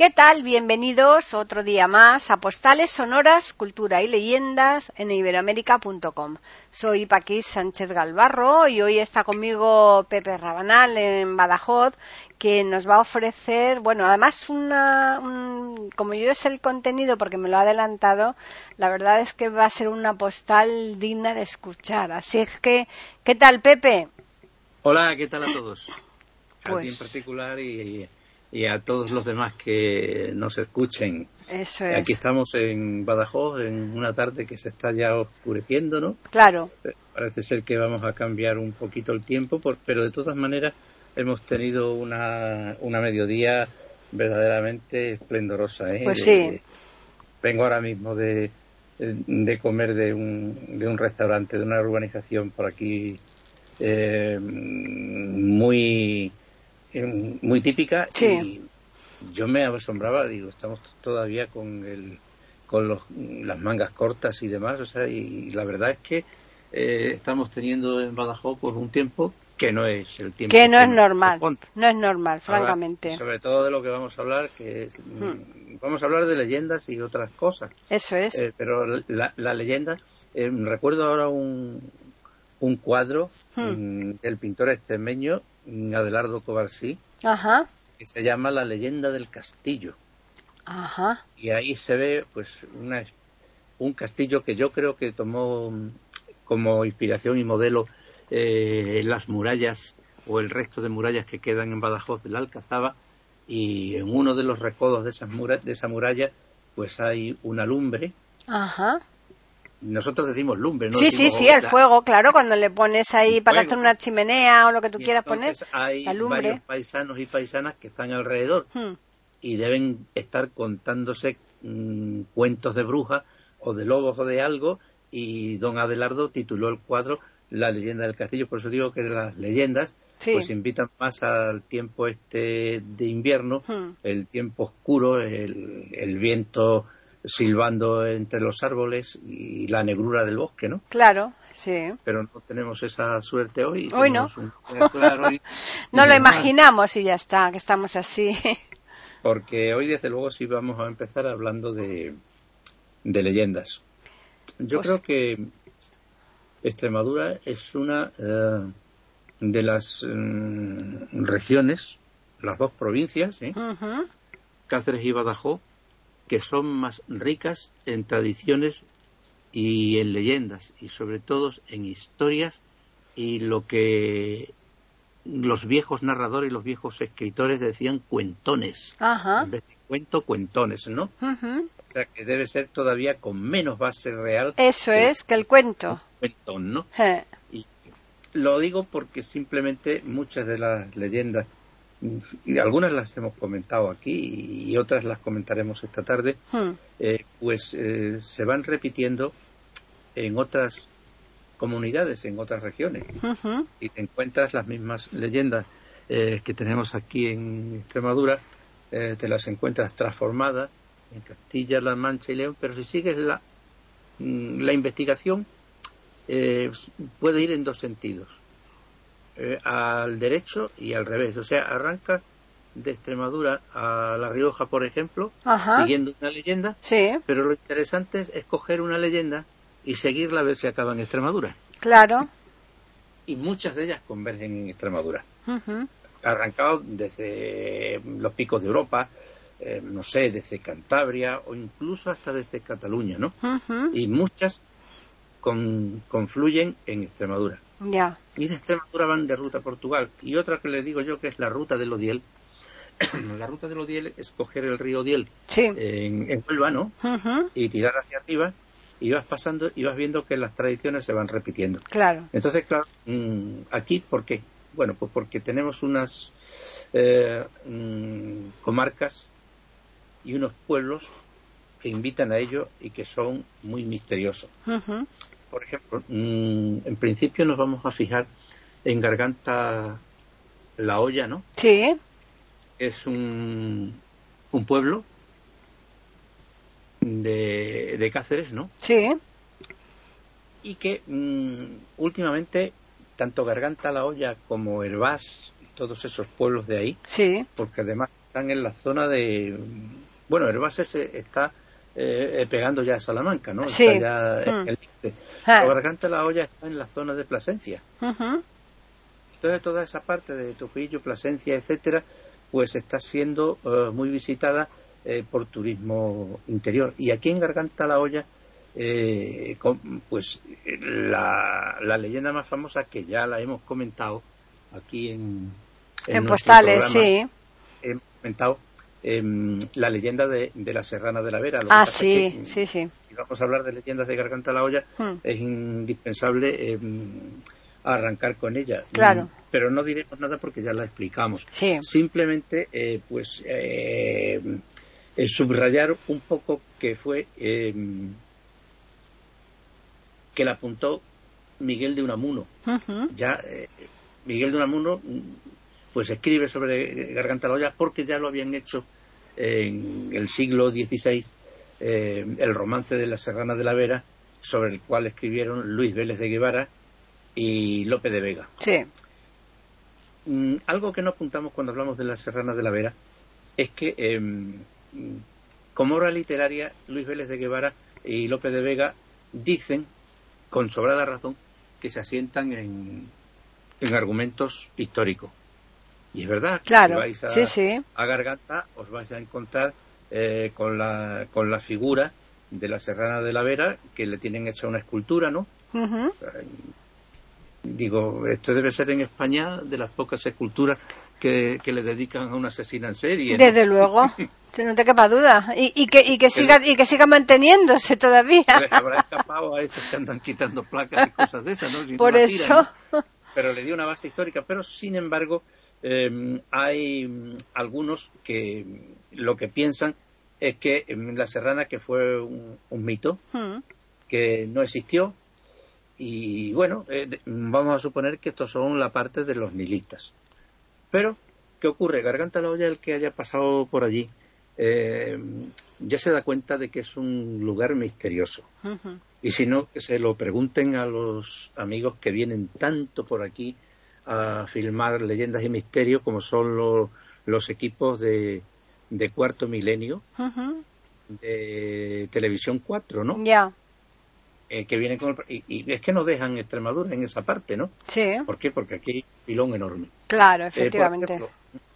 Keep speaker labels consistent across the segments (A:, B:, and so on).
A: ¿Qué tal? Bienvenidos otro día más a Postales Sonoras, Cultura y Leyendas en iberoamérica.com. Soy Paquís Sánchez Galvarro y hoy está conmigo Pepe Rabanal en Badajoz que nos va a ofrecer, bueno, además una, como yo es el contenido porque me lo ha adelantado, la verdad es que va a ser una postal digna de escuchar. Así es que, ¿qué tal Pepe?
B: Hola, ¿qué tal a todos? A
A: Pues-
B: ti en particular y, y a todos los demás que nos escuchen.
A: Eso es.
B: Aquí estamos en Badajoz en una tarde que se está ya oscureciendo, ¿no?
A: Claro,
B: Eh, Parece ser que vamos a cambiar un poquito el tiempo, por- pero de todas maneras hemos tenido una, una mediodía verdaderamente esplendorosa. ¿eh?
A: Pues
B: De-
A: sí.
B: vengo ahora mismo de, de comer de un, de un restaurante, de una urbanización por aquí eh, muy, eh, muy típica
A: Sí.
B: y yo me asombraba, digo, estamos todavía con el con los, las mangas cortas y demás, o sea, y la verdad es que eh, estamos teniendo en Badajoz pues un tiempo que no es el tiempo
A: que no es normal, no es normal,
B: Ahora,
A: francamente.
B: sobre todo de lo que vamos a hablar, que es, mm, vamos a hablar de leyendas y otras cosas.
A: Eso es.
B: Eh, pero la, la leyenda, eh, recuerdo ahora un, un cuadro
A: Hmm.
B: mm, del pintor extremeño Adelardo Covarsí
A: Ajá,
B: que se llama La leyenda del castillo.
A: ajá,
B: Y ahí se ve pues una, un castillo que yo creo que tomó mm, como inspiración y modelo eh, las murallas o el resto de murallas que quedan en Badajoz de la Alcazaba y en uno de los recodos de, esas mura- de esa muralla pues hay una lumbre
A: ajá.
B: Nosotros decimos lumbre, no
A: sí, sí,
B: decimos
A: sí, el
B: hoguera.
A: fuego, claro, cuando le pones ahí
B: El
A: para
B: fuego.
A: hacer una chimenea o lo que tú
B: Y
A: quieras poner,
B: hay
A: la lumbre.
B: varios paisanos y paisanas que están alrededor
A: Hmm,
B: y deben estar contándose mm, cuentos de brujas o de lobos o de algo y don Adelardo tituló el cuadro La leyenda del castillo, por eso digo que las leyendas
A: Sí.
B: pues invitan más al tiempo este de invierno,
A: Hmm.
B: el tiempo oscuro, el, el viento silbando entre los árboles y la negrura del bosque, ¿no?
A: Claro, sí.
B: Pero no tenemos esa suerte hoy.
A: Hoy no.
B: tenemos un día claro y-
A: No
B: y
A: lo imaginamos y ya está, que estamos así.
B: Porque hoy, desde luego, sí vamos a empezar hablando de, de leyendas. Yo
A: Pues-
B: creo que Extremadura es una eh, de las mm, regiones, las dos provincias, ¿eh? Cáceres y Badajoz, que son más ricas en tradiciones y en leyendas, y sobre todo en historias y lo que los viejos narradores y los viejos escritores decían cuentones.
A: Ajá.
B: En vez de cuento, cuentones, ¿no? O sea, que debe ser todavía con menos base real
A: Eso
B: que
A: es, que el cuento.
B: cuentón, ¿no?
A: Eh,
B: Y lo digo porque simplemente muchas de las leyendas, y algunas las hemos comentado aquí y otras las comentaremos esta tarde,
A: hmm,
B: eh, pues eh, se van repitiendo en otras comunidades, en otras regiones. y te encuentras las mismas leyendas eh, que tenemos aquí en Extremadura, eh, te las encuentras transformadas en Castilla, La Mancha y León, pero si sigues la, mm, la investigación, eh, puede ir en dos sentidos, eh, al derecho y al revés. O sea, arranca de Extremadura a La Rioja, por ejemplo,
A: Ajá.
B: siguiendo una leyenda,
A: Sí,
B: pero lo interesante es escoger una leyenda y seguirla a ver si acaba en Extremadura
A: claro.
B: y muchas de ellas convergen en Extremadura.
A: Ujú,
B: Arrancado desde los picos de Europa, eh, no sé, desde Cantabria o incluso hasta desde Cataluña, ¿no? Y muchas con- confluyen en Extremadura.
A: Ya.
B: Y de Extremadura van de ruta a Portugal. Y otra que le digo yo que es la ruta del Odiel. la ruta del Odiel es coger el río Odiel
A: Sí.
B: en, en Huelva, ¿no? Y tirar hacia arriba y vas pasando y vas viendo que las tradiciones se van repitiendo.
A: Claro.
B: Entonces, claro, mm, aquí, ¿por qué? Bueno, pues porque tenemos unas eh, mm, comarcas y unos pueblos que invitan a ello y que son muy misteriosos. Por ejemplo, mm, en principio nos vamos a fijar en Garganta La Olla, ¿no?
A: Sí.
B: Es un, un pueblo de, de Cáceres, ¿no?
A: Sí.
B: Y que mm, últimamente tanto Garganta La Olla como Herbás, todos esos pueblos de ahí,
A: Sí.
B: porque además están en la zona de... Bueno, Herbás ese está eh, pegando ya a Salamanca, ¿no?
A: Sí.
B: Está ya en
A: Mm.
B: el.
A: Ah.
B: La Olla está en la zona de Plasencia. Entonces toda esa parte de Topillo, Plasencia, etcétera, pues está siendo eh, muy visitada eh, por turismo interior. Y aquí en Garganta la Olla, eh, con- pues eh, la, la leyenda más famosa que ya la hemos comentado aquí en,
A: En, postales,
B: programa,
A: sí.
B: hemos comentado em, la leyenda de, de la Serrana de la Vera. Lo que
A: Ah,
B: es
A: sí,
B: que,
A: sí, sí.
B: si vamos a hablar de leyendas de Garganta la Olla,
A: Hmm.
B: es indispensable em, arrancar con ella.
A: Claro.
B: Mm, Pero no diremos nada porque ya la explicamos.
A: Sí.
B: Simplemente, eh, pues, eh, eh, subrayar un poco que fue em, que la apuntó Miguel de Unamuno.
A: Ujú.
B: Ya eh, Miguel de Unamuno, pues escribe sobre Garganta la Olla porque ya lo habían hecho en el siglo XVI eh, el romance de la Serrana de la Vera, sobre el cual escribieron Luis Vélez de Guevara y Lope de Vega.
A: Sí.
B: Mm, algo que no apuntamos cuando hablamos de la Serrana de la Vera es que, em, como obra literaria, Luis Vélez de Guevara y Lope de Vega dicen, con sobrada razón, que se asientan en, en argumentos históricos. Y es verdad,
A: Claro.
B: si vais a,
A: Sí, sí.
B: a Garganta os vais a encontrar eh, con, la, con la figura de la Serrana de la Vera, que le tienen hecha una escultura, ¿no? Digo, esto debe ser en España de las pocas esculturas que, que le dedican a una asesina en serie. ¿no?
A: Desde luego. No te quepa duda. Y, y que, y que siga, y que siga manteniéndose todavía.
B: Se les habrá escapado a estos que andan quitando placas y cosas de esas, ¿no? Si
A: Por eso.
B: tiran, ¿no? Pero le dio una base histórica. Pero, sin embargo, eh, hay mm, algunos que lo que piensan es que mm, la serrana, que fue un, un mito,
A: Mm.
B: que no existió, y bueno, eh, vamos a suponer que estos son la parte de los nihilistas. Pero, ¿qué ocurre? Garganta la olla, el que haya pasado por allí, eh, ya se da cuenta de que es un lugar misterioso.
A: Ujú.
B: Y si no, que se lo pregunten a los amigos que vienen tanto por aquí a filmar leyendas y misterios como son lo- los equipos de, de Cuarto Milenio de Televisión 4, ¿no?
A: Ya.
B: Eh, que vienen con el- y, y es que no dejan Extremadura en esa parte, ¿no?
A: Sí.
B: ¿Por qué? Porque aquí hay un filón enorme.
A: Claro,
B: Eh,
A: efectivamente.
B: ejemplo,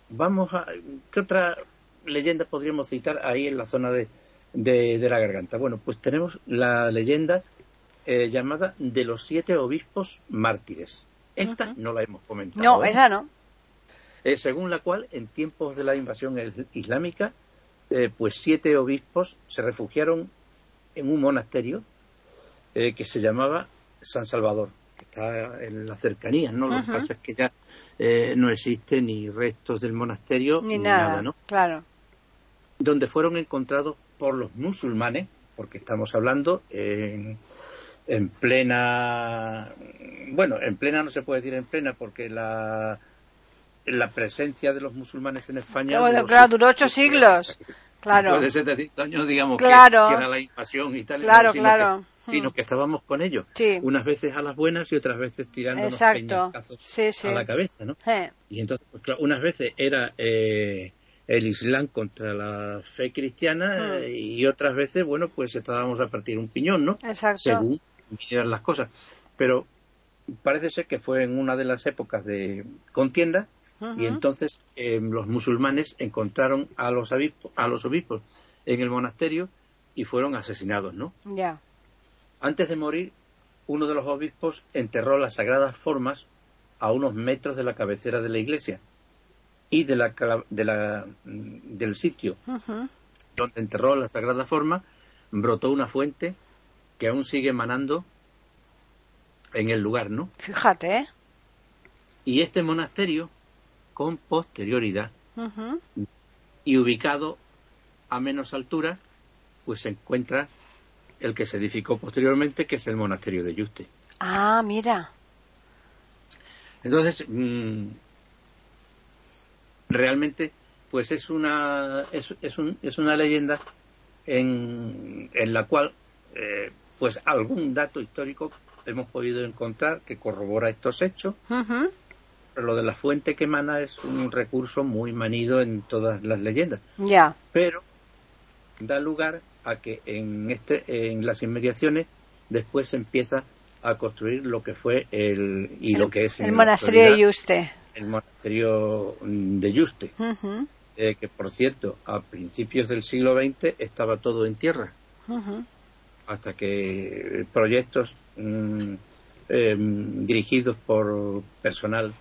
B: vamos a ¿qué otra leyenda podríamos citar ahí en la zona de, de, de la garganta? Bueno, pues tenemos la leyenda eh, llamada de los siete obispos mártires. Esta no la hemos comentado.
A: no,
B: ¿eh?
A: esa no.
B: Eh, según la cual, en tiempos de la invasión islámica, eh, pues siete obispos se refugiaron en un monasterio eh, que se llamaba San Salvador, que está en las cercanías, ¿no? Lo
A: Ujú.
B: que pasa es que ya no existe ni restos del monasterio
A: Ni nada.
B: ¿no?
A: Claro.
B: Donde fueron encontrados por los musulmanes, porque estamos hablando en, en plena, bueno, en plena no se puede decir en plena, porque la la presencia de los musulmanes en España
A: Claro,
B: duró
A: claro,
B: siete-
A: duró ocho siglos. Claro.
B: De 700 años, digamos, que-
A: Claro.
B: que, era la invasión y tal,
A: Claro,
B: no, sino
A: claro.
B: Que, sino
A: Mm.
B: que estábamos con ellos.
A: Sí.
B: Unas veces a las buenas y otras veces tirando.
A: Sí, sí.
B: a la cabeza, ¿no? Y entonces, pues claro, unas veces era eh, el Islam contra la fe cristiana
A: Mm.
B: y otras veces, bueno, pues estábamos a partir un piñón, ¿no?
A: Exacto.
B: Según vinieran las cosas. Pero parece ser que fue en una de las épocas de contienda y entonces eh, los musulmanes encontraron a los, obispos, a los obispos en el monasterio y fueron asesinados, ¿no?
A: Ya.
B: Antes de morir, uno de los obispos enterró las sagradas formas a unos metros de la cabecera de la iglesia y de la, de la- mm, del sitio donde enterró la sagrada forma brotó una fuente que aún sigue emanando en el lugar, ¿no?
A: Fíjate, ¿eh?
B: Y este monasterio, con posterioridad y ubicado a menos altura, pues se encuentra el que se edificó posteriormente, que es el monasterio de Yuste.
A: Ah, mira.
B: Entonces, mm, realmente, pues es una, es, es, un, es una leyenda en, en la cual, eh, pues algún dato histórico hemos podido encontrar que corrobora estos hechos. Pero lo de la fuente que emana es un recurso muy manido en todas las leyendas.
A: Ya.
B: Pero da lugar a que en, este, en las inmediaciones después se empieza a construir lo que fue el, y lo que es
A: El monasterio de Yuste.
B: el monasterio de Yuste, eh, que por cierto a principios del siglo XX estaba todo en tierra. Hasta que proyectos mm, eh, dirigidos por personal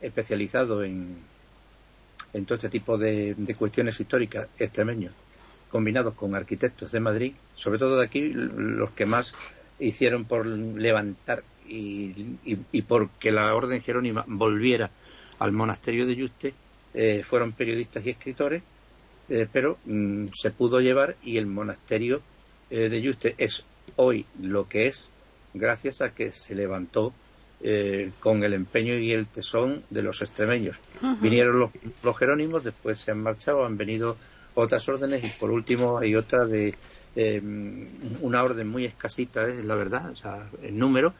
B: especializado en, en todo este tipo de, cuestiones históricas extremeños, combinados con arquitectos de Madrid, sobre todo de aquí, los que más hicieron por levantar y, y, y por que la Orden Jerónima volviera al monasterio de Yuste, eh, fueron periodistas y escritores, eh, pero mm, se pudo llevar y el monasterio eh, de Yuste es hoy lo que es gracias a que se levantó eh, con el empeño y el tesón de los extremeños. Vinieron los, los jerónimos, después se han marchado, han venido otras órdenes y por último hay otra de eh, una orden muy escasita, es la verdad, o sea, el número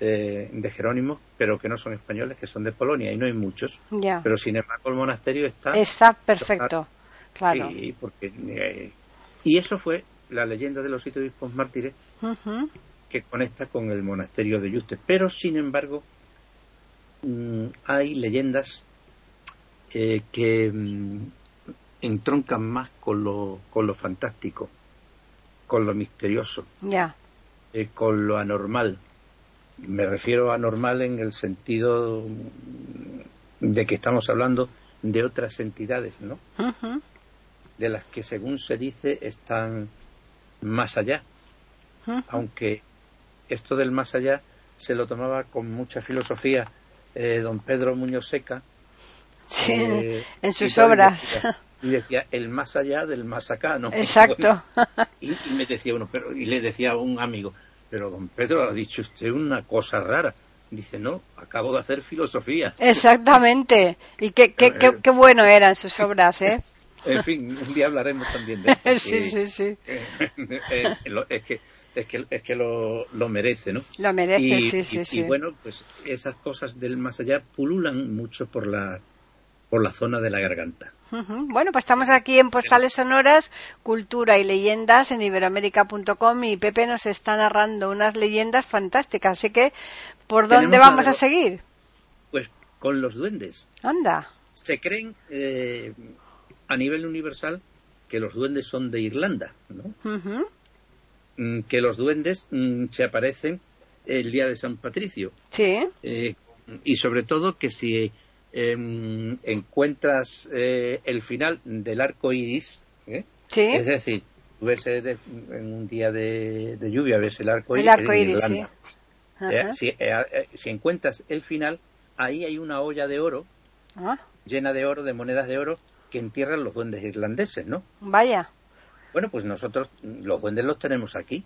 B: eh, de jerónimos, pero que no son españoles, que son de Polonia y no hay muchos. Pero sin embargo el monasterio está
A: Está perfecto. Claro.
B: y, porque, eh, y eso fue la leyenda de los siete obispos mártires que conecta con el monasterio de Yuste. Pero, sin embargo, mm, hay leyendas eh, que mm, entroncan más con lo, con lo fantástico, con lo misterioso,
A: Ya.
B: eh, con lo anormal. Me refiero a anormal en el sentido de que estamos hablando de otras entidades, ¿no? De las que, según se dice, están más allá. Aunque esto del más allá se lo tomaba con mucha filosofía eh, don Pedro Muñoz Seca.
A: Sí,
B: eh,
A: en sus
B: y
A: obras.
B: decía- Y decía, el más allá del más acá, ¿no?
A: Exacto.
B: Y, y me decía uno, pero, y le decía a un amigo, pero don Pedro ha dicho usted una cosa rara. Dice, no, acabo de hacer filosofía.
A: Exactamente. Y qué, qué, qué, qué bueno eran sus obras, ¿eh?
B: En fin, un día hablaremos también de esto.
A: Sí, sí, sí.
B: eh, es que es que, es que lo, lo merece, ¿no?
A: Lo merece,
B: y,
A: sí,
B: y-
A: sí,
B: y
A: sí.
B: bueno, pues esas cosas del más allá pululan mucho por la por la zona de la garganta.
A: Bueno, pues estamos aquí en Postales Sonoras, Cultura y Leyendas en iberoamérica.com y Pepe nos está narrando unas leyendas fantásticas. Así que, ¿por dónde vamos a seguir?
B: Pues con los duendes.
A: Anda.
B: Se creen eh, a nivel universal que los duendes son de Irlanda, ¿no? Mm, que los duendes mm, se aparecen el día de San Patricio.
A: Sí.
B: Eh, y sobre todo que si em, encuentras eh, el final del arco iris, ¿eh?
A: Sí.
B: es decir, ves eh, de- en un día de, de lluvia, ves el arco
A: El
B: iris,
A: arco
B: en
A: iris, sí.
B: Irlanda. Eh, si, eh, eh, si encuentras el final, ahí hay una olla de oro,
A: Ah,
B: llena de oro, de monedas de oro, que entierran los duendes irlandeses, ¿no?
A: vaya.
B: Bueno, pues nosotros los duendes los tenemos aquí.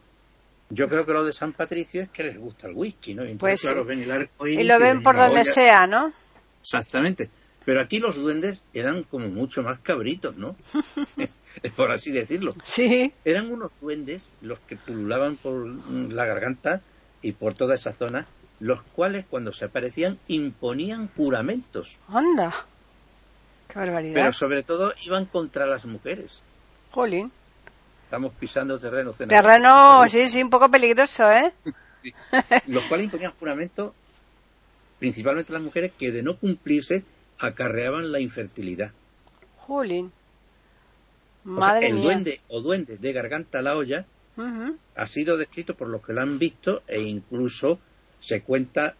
B: Yo creo que lo de San Patricio es que les gusta el whisky, ¿no? Y entonces,
A: Pues
B: claro, ven el arco
A: Y lo ven por donde
B: olla.
A: sea, ¿no?
B: Exactamente. Pero aquí los duendes eran como mucho más cabritos, ¿no? por así decirlo.
A: Sí.
B: Eran unos duendes los que pululaban por mm, la garganta y por toda esa zona, los cuales cuando se aparecían imponían juramentos,
A: Anda. Qué barbaridad.
B: pero sobre todo iban contra las mujeres.
A: Jolín.
B: Estamos pisando terreno cenagoso.
A: Terreno, sí, sí, un poco peligroso, ¿eh?
B: Los cuales imponían juramento principalmente las mujeres que de no cumplirse acarreaban la infertilidad.
A: Jolín.
B: O sea,
A: Madre
B: el
A: mía.
B: duende o duende de garganta a la olla ha sido descrito por los que lo han visto e incluso se cuenta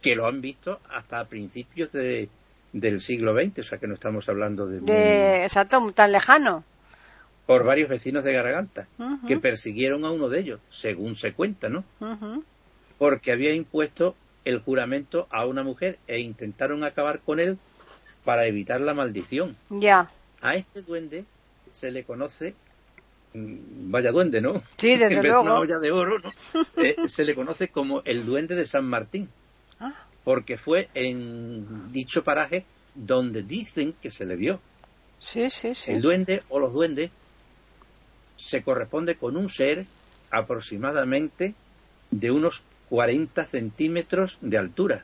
B: que lo han visto hasta principios de, del siglo XX, o sea que no estamos hablando de,
A: De, exacto, tan lejano.
B: por varios vecinos de Garganta que persiguieron a uno de ellos, según se cuenta, ¿no? Porque había impuesto el juramento a una mujer e intentaron acabar con él para evitar la maldición.
A: Ya.
B: A este duende se le conoce mm, vaya duende, ¿no?
A: Sí, desde luego.
B: una olla de oro, ¿no? Eh, se le conoce como el duende de San Martín,
A: Ah,
B: porque fue en dicho paraje donde dicen que se le vio.
A: sí, sí, sí.
B: El duende o los duendes se corresponde con un ser aproximadamente de unos 40 centímetros de altura.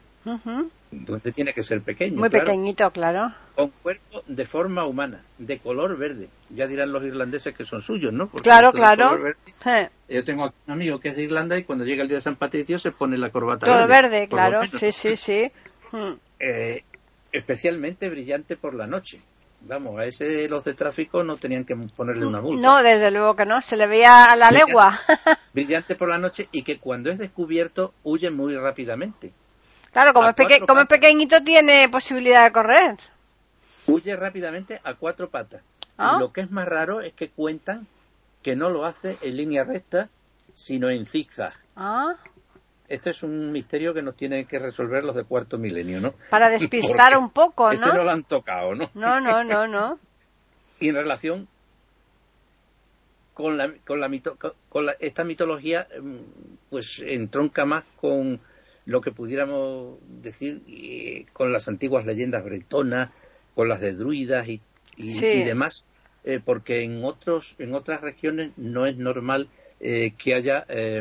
B: Duende tiene que ser pequeño,
A: Muy
B: claro,
A: pequeñito, claro.
B: con cuerpo de forma humana, de color verde. Ya dirán los irlandeses que son suyos, ¿no? Porque
A: Claro, claro.
B: verde- Yo tengo aquí un amigo que es de Irlanda y cuando llega el día de San Patricio se pone la corbata
A: Todo verde, claro. Sí, sí, sí. Mm.
B: Eh, especialmente brillante por la noche. Vamos, a ese los de tráfico no tenían que ponerle una multa.
A: No, desde luego que no. Se le veía a la legua.
B: Brillante por la noche y que cuando es descubierto huye muy rápidamente.
A: Claro, como es, peque- como es pequeñito tiene posibilidad de correr.
B: Huye rápidamente a cuatro patas.
A: Ah.
B: Lo que es más raro es que cuentan que no lo hace en línea recta, sino en zigzag.
A: Ah,
B: Esto es un misterio que nos tienen que resolver los de cuarto milenio, ¿no?
A: para despistar
B: Porque
A: un poco,
B: Este no
A: ¿no?
B: lo han tocado, ¿no?
A: No, no, no, no.
B: y en relación con la, con la, mito- con la- esta mitología mm, pues entronca más con lo que pudiéramos decir eh, con las antiguas leyendas bretonas con las de druidas y, y-
A: Sí.
B: y demás eh, porque en otros en otras regiones no es normal eh, que haya eh,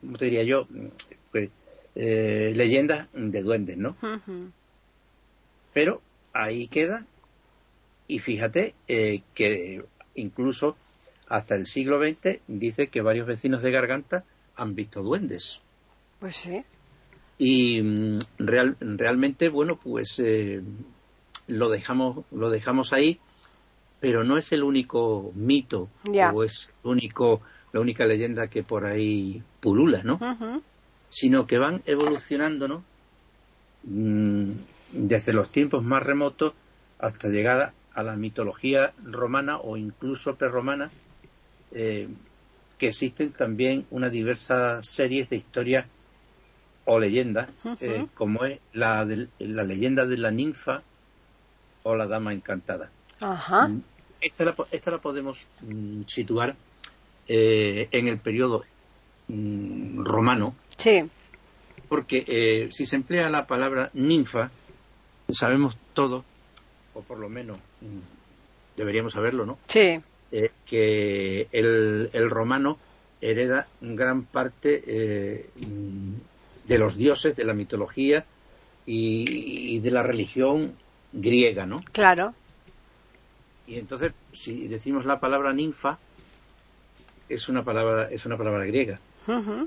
B: ¿cómo te diría yo? Pues, eh, leyendas de duendes, ¿no? Pero ahí queda y fíjate eh, que incluso hasta el siglo XX dice que varios vecinos de Garganta han visto duendes
A: Pues sí.
B: Y mm, real- realmente bueno pues eh, lo dejamos lo dejamos ahí pero no es el único mito o es el único la única leyenda que por ahí pulula no sino que van evolucionando ¿no? Mm, desde los tiempos más remotos hasta llegar a la mitología romana o incluso prerromana, eh, que existen también una diversas series de historias o leyendas, eh, como es la, de- la leyenda de la ninfa o la dama encantada.
A: Ajá.
B: Mm, Esta la, esta la podemos mm, situar eh, en el periodo mm, romano,
A: Sí.
B: porque eh, si se emplea la palabra ninfa, sabemos todos, o por lo menos mm, deberíamos saberlo, ¿no?
A: Sí.
B: Eh, que el, el romano hereda gran parte de los dioses, de la mitología y, y de la religión griega, ¿no?
A: Claro.
B: Y entonces, si decimos la palabra ninfa, es una palabra, es una palabra griega.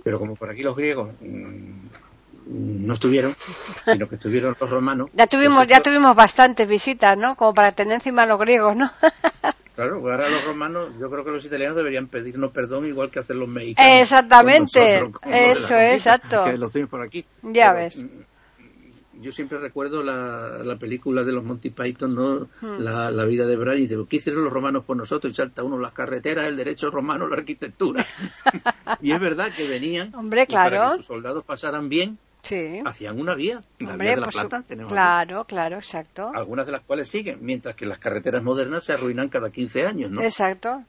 B: Pero como por aquí los griegos mm, no estuvieron, sino que estuvieron los romanos.
A: Ya tuvimos, ya tuvimos bastantes visitas, ¿no? Como para tener encima a los griegos, ¿no?
B: Claro, ahora los romanos, yo creo que los italianos deberían pedirnos perdón igual que hacen los mexicanos.
A: Exactamente,
B: con nosotros, con
A: eso,
B: conquista,
A: exacto.
B: Que los tienen por aquí.
A: Ya
B: Pero,
A: ves.
B: mm, Yo siempre recuerdo la, la película de los Monty Python, ¿no?
A: Hmm.
B: La, la vida de Brian, y dice, ¿qué hicieron los romanos por nosotros? Y salta uno las carreteras, el derecho romano, la arquitectura. y es verdad que venían,
A: Hombre,
B: para que sus soldados pasaran bien,
A: Sí.
B: hacían una vía, la
A: Hombre,
B: vía de la
A: su-
B: Plata. Aquí.
A: Claro, claro, exacto.
B: algunas de las cuales siguen, mientras que las carreteras modernas se arruinan cada 15 años, ¿no?
A: Exacto.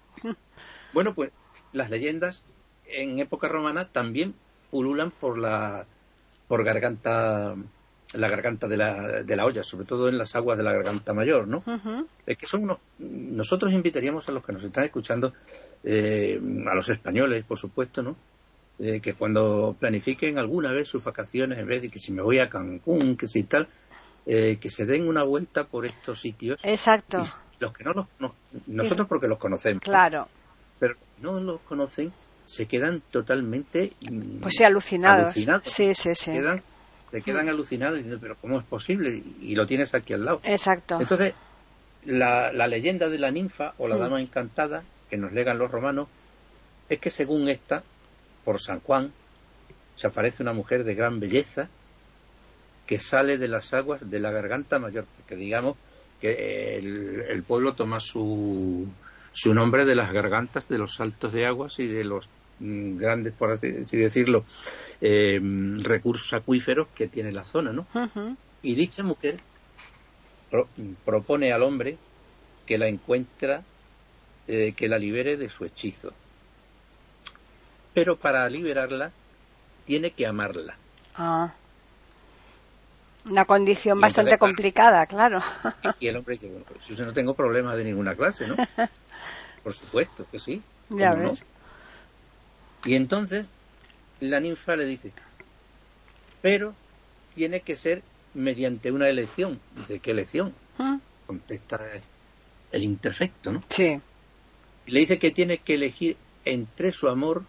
B: Bueno, pues las leyendas en época romana también pululan por la por garganta la garganta de la, de la olla, sobre todo en las aguas de la garganta mayor, ¿no?
A: Ujú.
B: Es que son unos, nosotros invitaríamos a los que nos están escuchando, eh, a los españoles, por supuesto, ¿no? Eh, que cuando planifiquen alguna vez sus vacaciones, en vez de que si me voy a Cancún, que si tal, eh, que se den una vuelta por estos sitios.
A: Exacto.
B: Los que no los, no- nosotros porque los conocemos,
A: Claro.
B: pero los que no los conocen se quedan totalmente
A: Pues sí, alucinados.
B: alucinados.
A: Sí, sí, sí.
B: Quedan, se quedan alucinados diciendo, pero ¿cómo es posible? Y lo tienes aquí al lado.
A: Exacto.
B: Entonces, la, la leyenda de la ninfa o la
A: Sí.
B: dama encantada que nos legan los romanos es que según esta, por San Juan, se aparece una mujer de gran belleza que sale de las aguas de la garganta mayor, porque digamos que el, el pueblo toma su, su nombre de las gargantas, de los saltos de aguas y de los mm, grandes, por así decirlo, eh, recursos acuíferos que tiene la zona, ¿no? Y dicha mujer pro- propone al hombre que la encuentra eh, que la libere de su hechizo. Pero para liberarla tiene que amarla.
A: Ah. Una condición bastante complicada, claro.
B: Y el hombre dice, bueno, pues yo no tengo problemas de ninguna clase, ¿no? Por supuesto que sí.
A: Ya ves.
B: Y entonces la ninfa le dice, pero tiene que ser mediante una elección. ¿De qué elección?
A: ¿Mm?
B: Contesta el imperfecto, ¿no?
A: Sí.
B: Y le dice que tiene que elegir entre su amor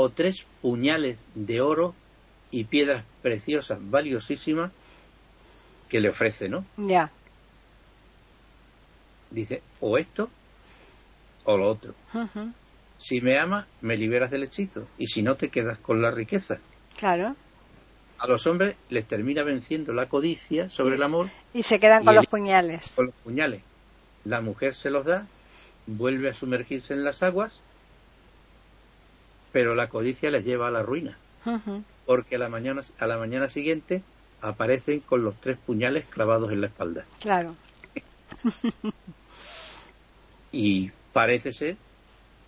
B: o tres puñales de oro y piedras preciosas, valiosísimas, que le ofrece, ¿no?
A: Ya.
B: Dice, o esto o lo otro. Si me amas, me liberas del hechizo, y si no, te quedas con la riqueza.
A: Claro.
B: A los hombres les termina venciendo la codicia sobre el amor
A: Y se quedan
B: Y
A: con los puñales.
B: con los puñales. La mujer se los da, vuelve a sumergirse en las aguas, pero la codicia les lleva a la ruina, porque a la mañana, a la mañana siguiente aparecen con los tres puñales clavados en la espalda.
A: Claro.
B: Y parece ser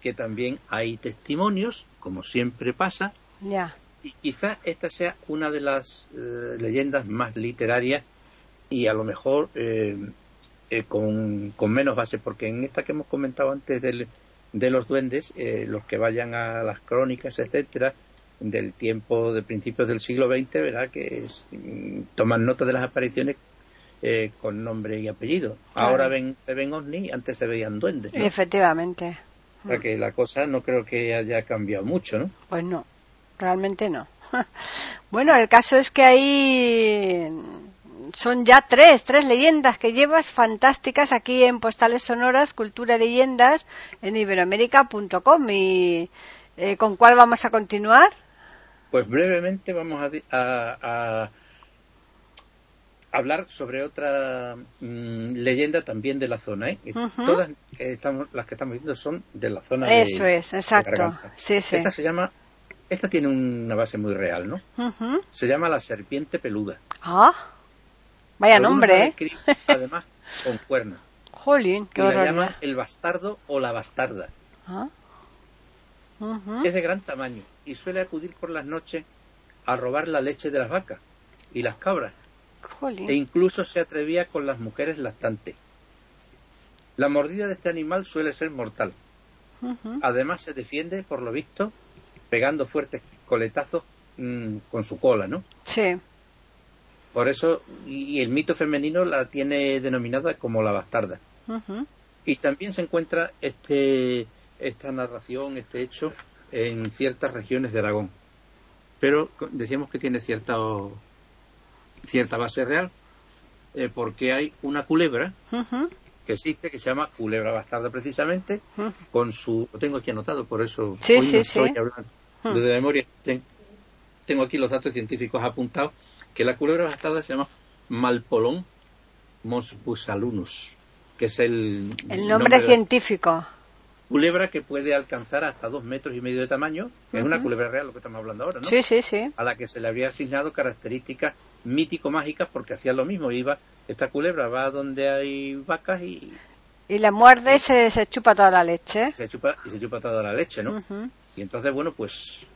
B: que también hay testimonios, como siempre pasa,
A: Ya.
B: y quizás esta sea una de las eh, leyendas más literarias y a lo mejor eh, eh, con, con menos base, porque en esta que hemos comentado antes del- de los duendes, eh, los que vayan a las crónicas, etcétera, del tiempo de principios del siglo XX, verá que es, mm, toman nota de las apariciones eh, con nombre y apellido.
A: Claro.
B: Ahora ven, se ven ovnis, antes se veían duendes. ¿no?
A: Efectivamente.
B: O sea que la cosa no creo que haya cambiado mucho, ¿no?
A: Pues no, realmente no. Bueno, el caso es que ahí son ya tres, tres leyendas que llevas fantásticas aquí en Postales Sonoras, Cultura y Leyendas, en iberoamérica.com. ¿Y eh, con cuál vamos a continuar?
B: Pues brevemente vamos a, a- a hablar sobre otra mm, leyenda también de la zona. ¿eh? Todas que estamos, las que estamos viendo son de la zona de
A: Eso es, exacto. Sí, sí.
B: Esta se llama, esta tiene una base muy real, ¿no? Se llama la serpiente peluda.
A: Ah, vaya
B: Algunos
A: nombre, ¿eh?
B: además con cuernos.
A: Jolín, qué
B: y la llaman el bastardo o la bastarda.
A: Ah.
B: Es de gran tamaño y suele acudir por las noches a robar la leche de las vacas y las cabras.
A: Jolín.
B: e incluso se atrevía con las mujeres lactantes. La mordida de este animal suele ser mortal. Además se defiende, por lo visto, pegando fuertes coletazos mm, con su cola, ¿no?
A: Sí.
B: Por eso, y el mito femenino la tiene denominada como la bastarda. Y también se encuentra este, esta narración, este hecho, en ciertas regiones de Aragón. Pero decíamos que tiene cierta, cierta base real, eh, porque hay una culebra que existe, que se llama culebra bastarda precisamente, con su... Lo tengo aquí anotado, por eso
A: Sí,
B: hoy
A: sí,
B: no estoy
A: sí.
B: hablando de memoria. Ten- tengo aquí los datos científicos apuntados, que la culebra bastarda se llama Malpolón mosbusalunus, que es el,
A: El nombre
B: la
A: científico.
B: culebra que puede alcanzar hasta dos metros y medio de tamaño, es una culebra real lo que estamos hablando ahora, ¿no?
A: Sí, sí, sí.
B: a la que se le había asignado características mítico-mágicas porque hacía lo mismo, iba, esta culebra va donde hay vacas y
A: Y le muerde y se, se chupa toda la leche.
B: se chupa, y se chupa toda la leche, ¿no? Y entonces, bueno, pues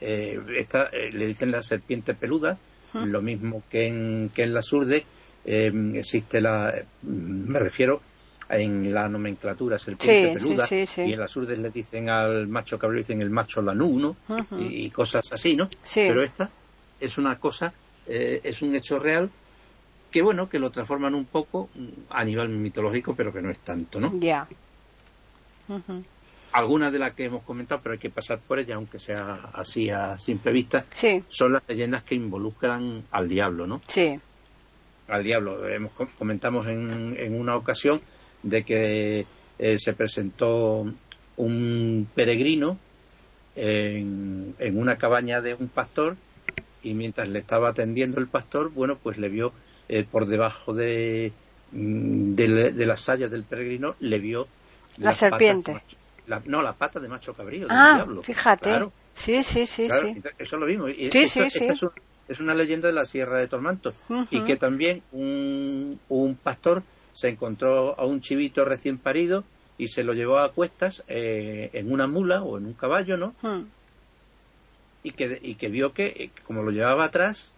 B: eh, esta, eh, le dicen la serpiente peluda, Lo mismo que en, que en la surde, eh, existe la, me refiero en la nomenclatura serpiente
A: Sí,
B: peluda,
A: sí, sí, sí.
B: y en las urdes le dicen al macho cabrero, dicen el macho lanú, ¿no?
A: Ujú.
B: y, y cosas así, ¿no?
A: Sí.
B: Pero esta es una cosa, eh, es un hecho real que, bueno, que lo transforman un poco a nivel mitológico, pero que no es tanto, ¿no?
A: Ya. Ujú.
B: Algunas de las que hemos comentado, pero hay que pasar por ellas, aunque sea así a simple vista,
A: Sí,
B: son las leyendas que involucran al diablo, ¿no?
A: sí.
B: Al diablo. Hemos, com- comentamos en, en una ocasión de que eh, se presentó un peregrino en, en una cabaña de un pastor y mientras le estaba atendiendo el pastor, bueno, pues le vio eh, por debajo de, mm, de, de las sayas del peregrino, le vio
A: La
B: patas
A: serpiente.
B: La- no, la pata de macho cabrío del
A: Ah,
B: diablo.
A: fíjate.
B: Claro,
A: Sí, sí, sí,
B: Claro,
A: sí.
B: Eso es lo mismo. Y
A: Sí,
B: esta-
A: sí, sí.
B: es, un- es una leyenda de la Sierra de Tormanto. Y
A: Ujú.
B: que también un, un pastor se encontró a un chivito recién parido y se lo llevó a cuestas eh, en una mula o en un caballo, ¿no? Y que, y que vio que, eh, como lo llevaba atrás,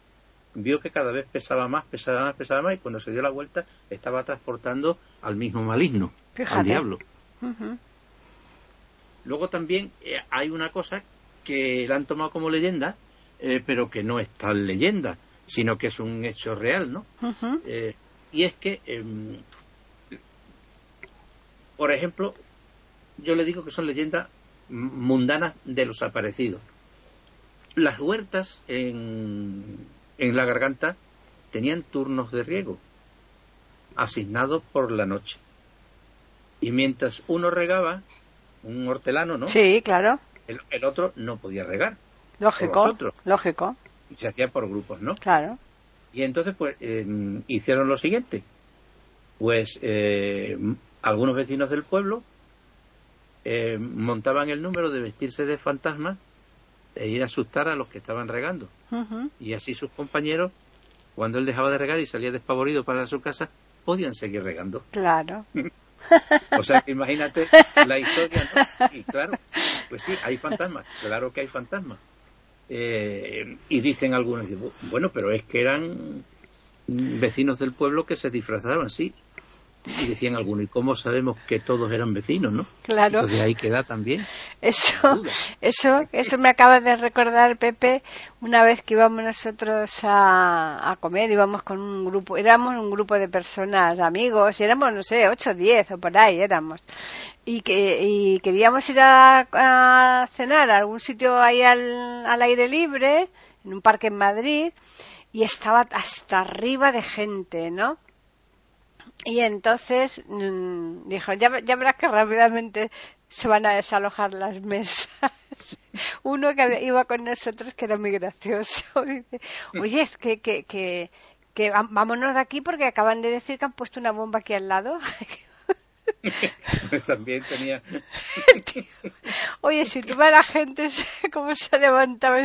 B: vio que cada vez pesaba más, pesaba más, pesaba más, y cuando se dio la vuelta estaba transportando al mismo maligno,
A: Fíjate.
B: al diablo. Luego también eh, hay una cosa que la han tomado como leyenda, eh, pero que no es tal leyenda, sino que es un hecho real, ¿no? Eh, y es que, em, por ejemplo, yo le digo que son leyendas mundanas de los aparecidos. Las huertas en, en la garganta tenían turnos de riego, asignados por la noche. Y mientras uno regaba, un hortelano, ¿no?
A: Sí, claro.
B: El, el otro no podía regar.
A: Lógico. Lógico.
B: Y se hacía por grupos, ¿no?
A: Claro.
B: Y entonces, pues, eh, hicieron lo siguiente. Pues eh, m- algunos vecinos del pueblo eh, montaban el número de vestirse de fantasmas e ir a asustar a los que estaban regando. Y así sus compañeros, cuando él dejaba de regar y salía despavorido para su casa, podían seguir regando.
A: Claro.
B: O sea, imagínate la historia. Y claro, pues sí, hay fantasmas, claro que hay fantasmas. Eh, y dicen algunos, bueno, pero es que eran vecinos del pueblo que se disfrazaban, sí. Y decían algunos, ¿y cómo sabemos que todos eran vecinos, no?
A: Claro.
B: Entonces ahí queda también.
A: Eso, eso, eso me acaba de recordar Pepe una vez que íbamos nosotros a, a comer, íbamos con un grupo, éramos un grupo de personas, amigos, y éramos, no sé, ocho o diez o por ahí éramos. Y que y queríamos ir a, a cenar a algún sitio ahí al, al aire libre, en un parque en Madrid, y estaba hasta arriba de gente, ¿no? Y entonces mm, dijo, ya, ve- ya verás que rápidamente se van a desalojar las mesas. Uno que iba con nosotros, que era muy gracioso, dice, oye, es que, que, que, que vámonos de aquí porque acaban de decir que han puesto una bomba aquí al lado.
B: También tenía.
A: oye, si tú ves a la gente cómo se levantaba.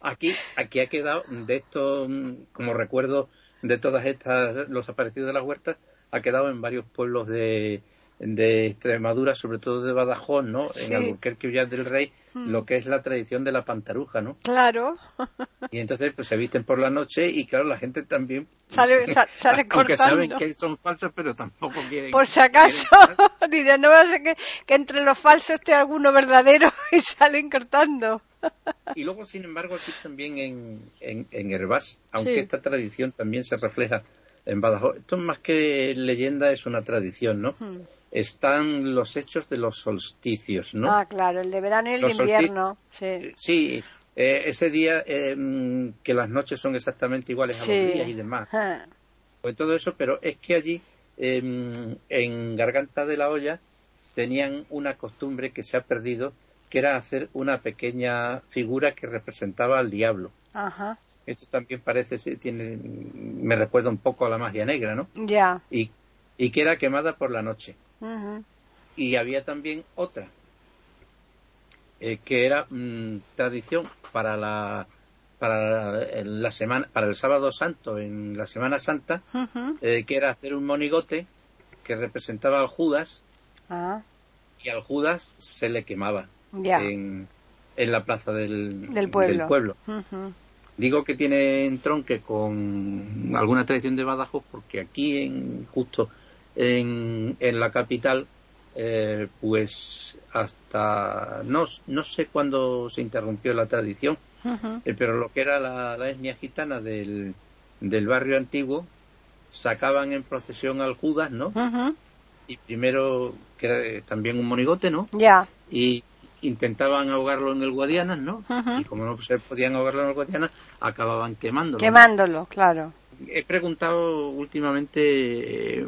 B: Aquí, aquí ha quedado de esto, mm, como recuerdo de todas estas, los aparecidos de las huertas, ha quedado en varios pueblos de, de Extremadura, sobre todo de Badajoz, ¿no?
A: Sí.
B: En Albuquerque, Villar del Rey,
A: Mm.
B: lo que es la tradición de la pantaruja, ¿no?
A: Claro,
B: Y entonces, pues se visten por la noche y, claro, la gente también.
A: sale, sa- sale
B: aunque
A: cortando.
B: saben que son falsas, pero tampoco quieren.
A: Por si acaso, dice, no va a ser que, que entre los falsos esté alguno verdadero y salen cortando.
B: Y luego, sin embargo, aquí también en, en, en Hervás, aunque
A: Sí.
B: esta tradición también se refleja en Badajoz, esto más que leyenda es una tradición, ¿no?
A: Hmm.
B: Están los hechos de los solsticios, ¿no?
A: Ah, claro, el de verano y el de invierno. Sí.
B: Eh, Sí, eh, ese día eh, mm, que las noches son exactamente iguales a los días y demás.
A: Ah,
B: Pues todo eso, pero es que allí, eh, en Garganta de la Olla, tenían una costumbre que se ha perdido, que era hacer una pequeña figura que representaba al diablo.
A: Ajá,
B: Esto también parece, tiene, me recuerda un poco a la magia negra, ¿no?
A: ya.
B: Y, y que era quemada por la noche. Y había también otra, eh, que era mm, tradición para la, para la semana, para el sábado santo en la Semana Santa, eh, que era hacer un monigote que representaba al Judas
A: Ah,
B: y al Judas se le quemaba en, en la plaza del,
A: Del pueblo.
B: del pueblo.
A: Ujú.
B: Digo que tiene entronque con alguna tradición de Badajoz porque aquí en justo en, en la capital eh, pues hasta no, no sé cuándo se interrumpió la tradición eh, pero lo que era la, la etnia gitana del, del barrio antiguo sacaban en procesión al Judas no y primero que era eh, también un monigote no
A: Ya.
B: y intentaban ahogarlo en el Guadiana, ¿no? Y como no se podían ahogarlo en el Guadiana, acababan quemándolo.
A: Quemándolo, claro.
B: He preguntado últimamente eh,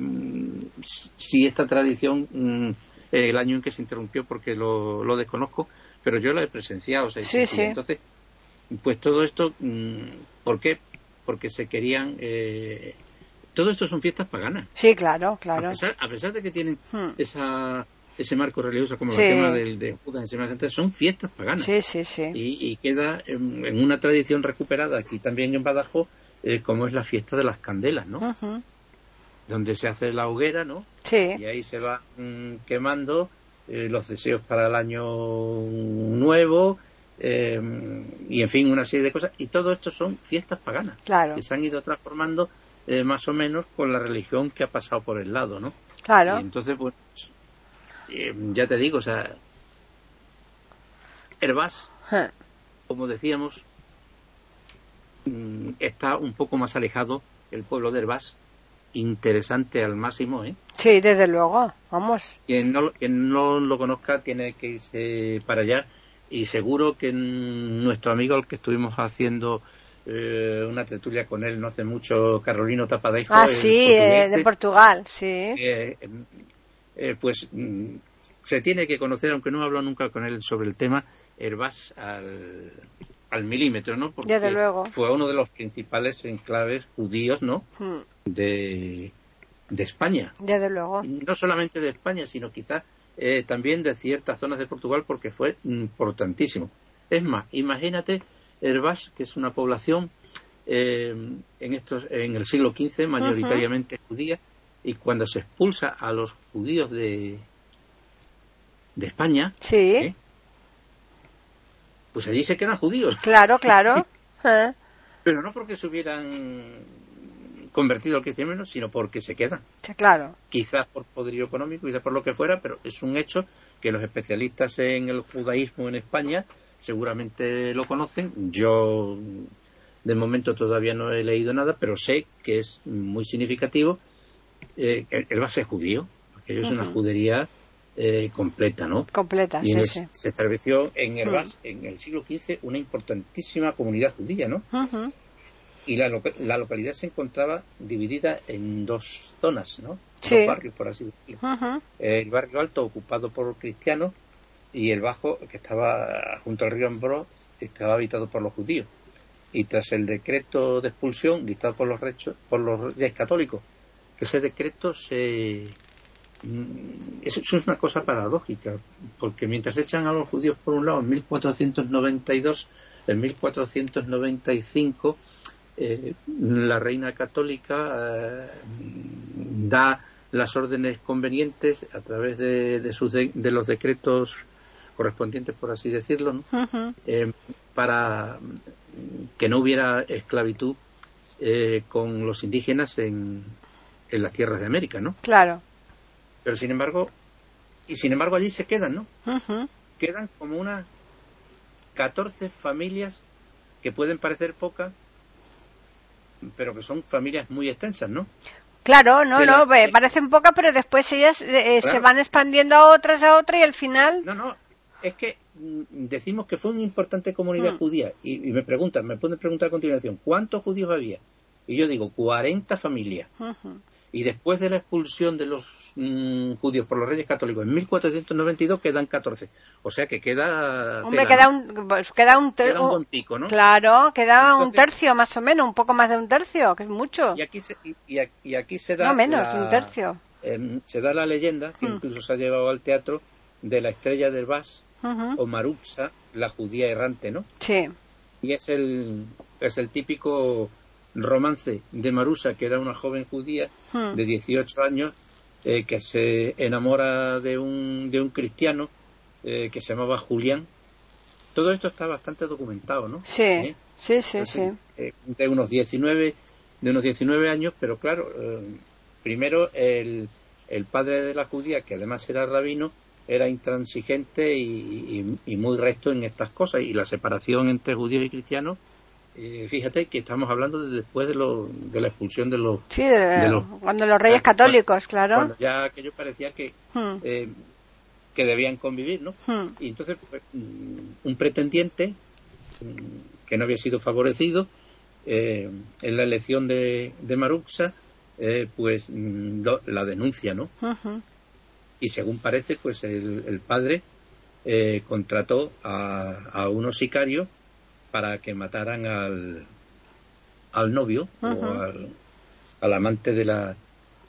B: si esta tradición, mm, el año en que se interrumpió, porque lo, lo desconozco, pero yo la he presenciado. o sea,
A: Sí, sí.
B: Entonces, pues todo esto, mm, ¿por qué? Porque se querían... eh, todo esto son fiestas paganas.
A: Sí, claro,
B: A,
A: claro.
B: pesar, a pesar de que tienen
A: Hmm.
B: esa, ese marco religioso como
A: Sí.
B: el tema del, de Judas en Semana Santa, son fiestas paganas.
A: Sí, sí, sí.
B: Y, y queda en, en una tradición recuperada aquí también en Badajoz, eh, como es la fiesta de las candelas, ¿no?
A: Ujú.
B: Donde se hace la hoguera, ¿no?
A: Sí.
B: Y ahí se van mm, quemando eh, los deseos para el año nuevo, eh, y en fin, una serie de cosas. Y todo esto son fiestas paganas
A: Claro.
B: que se han ido transformando eh, más o menos con la religión que ha pasado por el lado, ¿no?
A: Claro.
B: Y entonces, pues, eh, ya te digo, o sea, Hervás,
A: Eh,
B: como decíamos, mm, está un poco más alejado el pueblo de Hervás, interesante al máximo, ¿eh?
A: Sí, desde luego. Vamos.
B: Quien no, quien no lo conozca tiene que irse para allá y seguro que nuestro amigo al que estuvimos haciendo eh, una tertulia con él no hace mucho, Carolino Tapadejo,
A: Ah,
B: el
A: sí, eh, de Portugal, sí.
B: eh, eh, pues mm, se tiene que conocer, aunque no he hablado nunca con él sobre el tema, Hervás al, al milímetro, ¿no? Porque
A: Desde luego.
B: fue uno de los principales enclaves judíos, ¿no?
A: Mm,
B: De, de España.
A: Desde luego.
B: No solamente de España, sino quizás eh, también de ciertas zonas de Portugal, porque fue importantísimo. Es más, imagínate Hervás, que es una población eh, en, estos, en el siglo XV mayoritariamente judía, y cuando se expulsa a los judíos de, de España,
A: Sí,
B: ¿Eh? pues allí se quedan judíos.
A: claro, claro. Eh,
B: Pero no porque se hubieran convertido al cristianismo, sino porque se quedan.
A: sí, claro.
B: Quizás por poderío económico, quizás por lo que fuera, pero es un hecho que los especialistas en el judaísmo en España seguramente lo conocen. Yo de momento todavía no he leído nada, pero sé que es muy significativo. Eh, él va a ser judío, porque es una judería eh, completa, ¿no?
A: Completa,
B: Y
A: sí,
B: se estableció en Hervás, en el siglo XV, una importantísima comunidad judía, ¿no?
A: Ujú,
B: Y la, la localidad se encontraba dividida en dos zonas, ¿no?
A: Sí.
B: Dos barrios, por así decirlo.
A: ujú.
B: El barrio alto ocupado por cristianos y el bajo, que estaba junto al río Ambrós, estaba habitado por los judíos. Y tras el decreto de expulsión dictado por los, rechos, por los reyes católicos, ese decreto se... mm, Eso es una cosa paradójica, porque mientras echan a los judíos por un lado en 1492, en 1495 eh, la reina católica eh, da las órdenes convenientes a través de, de sus de, de los decretos correspondientes, por así decirlo, Eh, para que no hubiera esclavitud eh, con los indígenas en, en las tierras de América, ¿no?
A: Claro.
B: Pero sin embargo, y sin embargo allí se quedan, ¿no? Quedan como unas 14 familias que pueden parecer pocas, pero que son familias muy extensas, ¿no?
A: Claro, no, no, parecen pocas, pero después ellas eh, se
B: Claro.
A: van expandiendo a otras, a otras y al final.
B: No, no, es que mm, decimos que fue una importante comunidad
A: Mm.
B: judía y, y me preguntan, me pueden preguntar a continuación, ¿cuántos judíos había? Y yo digo, 40 familias. Y después de la expulsión de los mm, judíos por los reyes católicos en 1492 quedan 14. O sea que queda...
A: Hombre,
B: tela,
A: queda
B: ¿no?
A: un, pues queda un,
B: Queda un
A: un-
B: buen pico, ¿no?
A: Claro, queda un tercio más o menos, un poco más de un tercio, que es mucho.
B: Y aquí se, y, aquí se da...
A: No menos,
B: la-
A: un tercio.
B: em, se da la leyenda, que
A: Mm.
B: incluso se ha llevado al teatro, de la estrella del Bas o Maruxa, la judía errante, ¿no?
A: Sí,
B: y es el, es el típico romance de Marusa, que era una joven judía
A: Mm.
B: de 18 años eh, que se enamora de un, de un cristiano eh, que se llamaba Julián. Todo esto está bastante documentado, ¿no?
A: sí,
B: ¿Eh?
A: sí, sí.
B: Entonces, de unos 19 de unos 19 años, pero claro, primero el, el padre de la judía, que además era rabino, era intransigente y, y- y muy recto en estas cosas y la separación entre judíos y cristianos, eh, fíjate que estamos hablando de después de, lo, de la expulsión de los
A: Sí, de-
B: de los-
A: cuando los reyes
B: cuando-
A: católicos, claro.
B: cuando ya aquello parecía que
A: Mm,
B: eh, que debían convivir, ¿no?
A: mm,
B: Y entonces pues, mm, un pretendiente mm, que no había sido favorecido eh, en la elección de, de Maruxa, eh, pues mm, lo- la denuncia, ¿no? Y según parece, pues el, el padre eh, contrató a, a unos sicarios para que mataran al, al novio o al, al amante de la,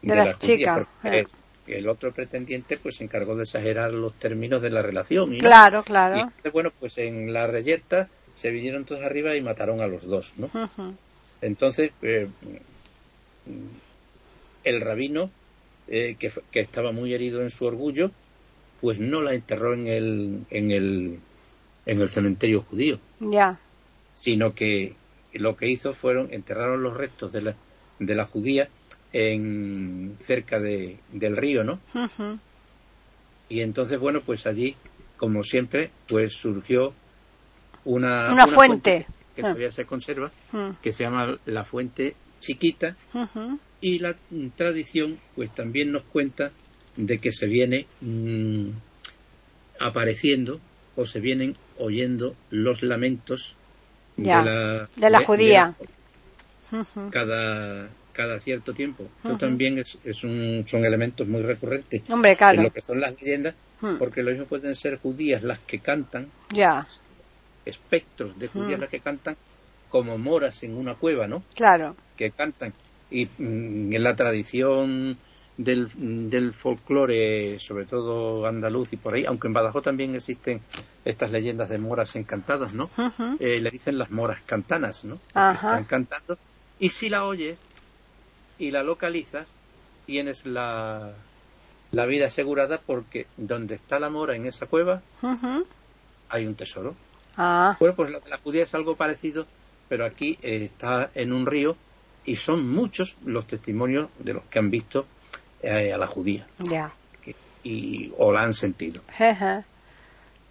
A: De la
B: judía,
A: chica,
B: porque
A: eh.
B: el otro pretendiente pues se encargó de exagerar los términos de la relación. y.
A: Claro,
B: Y
A: claro.
B: entonces, bueno, pues en la reyerta se vinieron todos arriba y mataron a los dos, ¿no? Entonces, eh, el rabino eh, que, que, estaba muy herido en su orgullo, pues no la enterró en el, en el, en el cementerio judío.
A: Ya.
B: Sino que lo que hizo fueron enterraron los restos de la, de la judía en cerca de, del río, ¿no? Y entonces, bueno, pues allí, como siempre, pues surgió una,
A: una, fuente.
B: que todavía se conserva, que se llama la fuente chiquita, y la tradición, pues también nos cuenta de que se viene mm, apareciendo o se vienen oyendo los lamentos
A: de la, de la judía.
B: cada, cada cierto tiempo. Esto también es, es un, son elementos muy recurrentes
A: Hombre, claro.
B: en lo que son las leyendas, porque lo mismo pueden ser judías las que cantan,
A: ya.
B: espectros de judías las que cantan, como moras en una cueva, ¿no?
A: Claro.
B: Que cantan. Y mm, en la tradición del, del folclore, sobre todo andaluz y por ahí, aunque en Badajoz también existen estas leyendas de moras encantadas, ¿no? Eh, le dicen las moras cantanas, ¿no? Están cantando. Y si la oyes y la localizas, tienes la, la vida asegurada porque donde está la mora en esa cueva hay un tesoro.
A: Ah.
B: Bueno, pues la, la judía es algo parecido, pero aquí eh, está en un río y son muchos los testimonios de los que han visto eh, a la judía.
A: Ya.
B: Y, o la han sentido.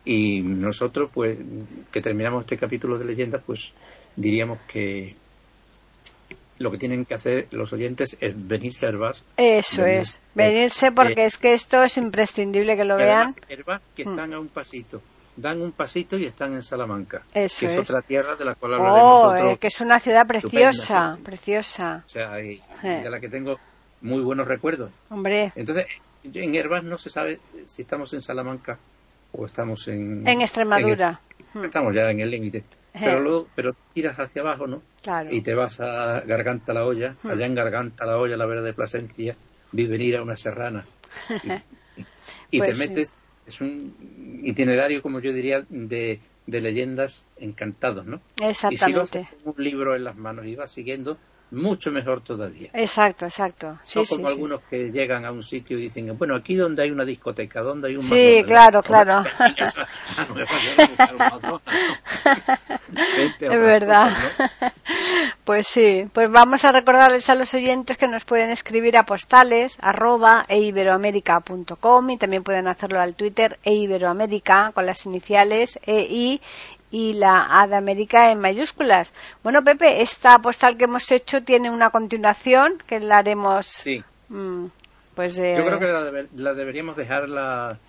B: y nosotros, pues, que terminamos este capítulo de leyenda, pues diríamos que lo que tienen que hacer los oyentes es venirse a Herbás.
A: Eso es, venirse porque es que esto es imprescindible que lo vean.
B: Herbás que están a un pasito dan un pasito y están en Salamanca,
A: Eso
B: que
A: es.
B: otra tierra de la cual hablaremos
A: oh,
B: otro,
A: eh, que es una ciudad preciosa, preciosa.
B: O sea, y, de la que tengo muy buenos recuerdos.
A: Hombre.
B: Entonces, en Herbás no se sabe si estamos en Salamanca o estamos en...
A: En Extremadura.
B: En el, estamos ya en el límite. Pero luego, pero tiras hacia abajo, ¿no?
A: Claro.
B: Y te vas a Garganta la Olla, allá en Garganta la Olla, la Vera de Plasencia, vi venir a una serrana. Y, y
A: pues
B: te metes...
A: Sí
B: es un itinerario, como yo diría, de, de leyendas encantados, ¿no?
A: Exactamente.
B: Y si lo haces un libro en las manos y vas siguiendo, mucho mejor todavía.
A: Exacto, exacto. Sí,
B: no como
A: sí.
B: algunos que llegan a un sitio y dicen, bueno, aquí donde hay una discoteca, donde hay un
A: Sí, claro, claro. es verdad.
B: Cosas, ¿no?
A: Pues sí, pues vamos a recordarles a los oyentes que nos pueden escribir a postales arroba eiberoamerica.com y también pueden hacerlo al Twitter eiberoamerica con las iniciales EI y la A de América en mayúsculas. Bueno, Pepe, esta postal que hemos hecho tiene una continuación que la haremos.
B: Sí.
A: Mmm, pues. Eh...
B: Yo creo que la, debe, la deberíamos dejarla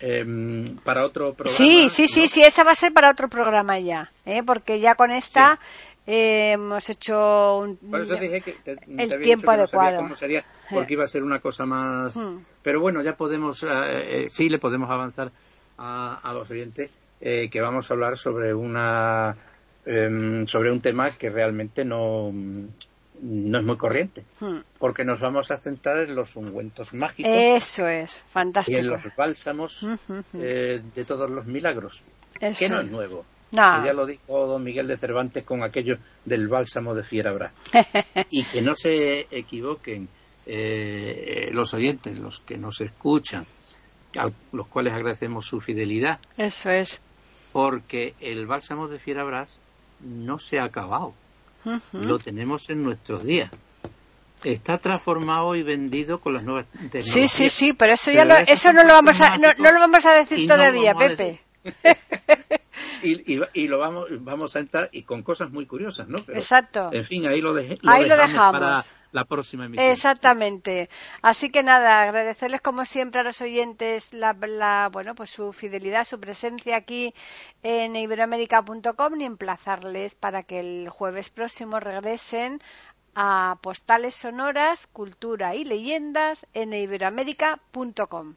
B: eh, para otro programa.
A: Sí, sí,
B: ¿no?
A: sí, sí, esa va a ser para otro programa ya, ¿eh? porque ya con esta. Sí. Eh, hemos hecho un,
B: Por eso dije que te,
A: el
B: te
A: tiempo
B: no
A: adecuado.
B: cómo sería, porque iba a ser una cosa más.
A: Hmm.
B: Pero bueno, ya podemos, eh, sí le podemos avanzar a, a los oyentes eh, que vamos a hablar sobre una eh, sobre un tema que realmente no no es muy corriente,
A: hmm.
B: porque nos vamos a centrar en los ungüentos mágicos.
A: Eso es, fantástico.
B: Y en los bálsamos eh, de todos los milagros,
A: Eso.
B: que no es nuevo.
A: No.
B: Ya lo dijo don Miguel de Cervantes con aquello del bálsamo de Fierabra. y que no se equivoquen eh, los oyentes, los que nos escuchan, a los cuales agradecemos su fidelidad,
A: Eso es.
B: Porque el bálsamo de Fierabras no se ha acabado. Lo tenemos en nuestros días. Está transformado y vendido con las nuevas tecnologías.
A: Sí, sí, sí, pero eso ya
B: Pero
A: lo, eso no lo vamos a, no, lo vamos a decir
B: no
A: todavía, Pepe.
B: Y, y, y lo vamos, vamos a entrar y con cosas muy curiosas, ¿no? Pero,
A: Exacto.
B: En fin, ahí lo, deje-
A: Ahí lo
B: dejamos,
A: dejamos.
B: para la próxima emisión.
A: Exactamente. Así que nada, agradecerles como siempre a los oyentes la, la- bueno, pues su fidelidad, su presencia aquí en iberoamérica.com y emplazarles para que el jueves próximo regresen a postales sonoras, cultura y leyendas en iberoamérica.com.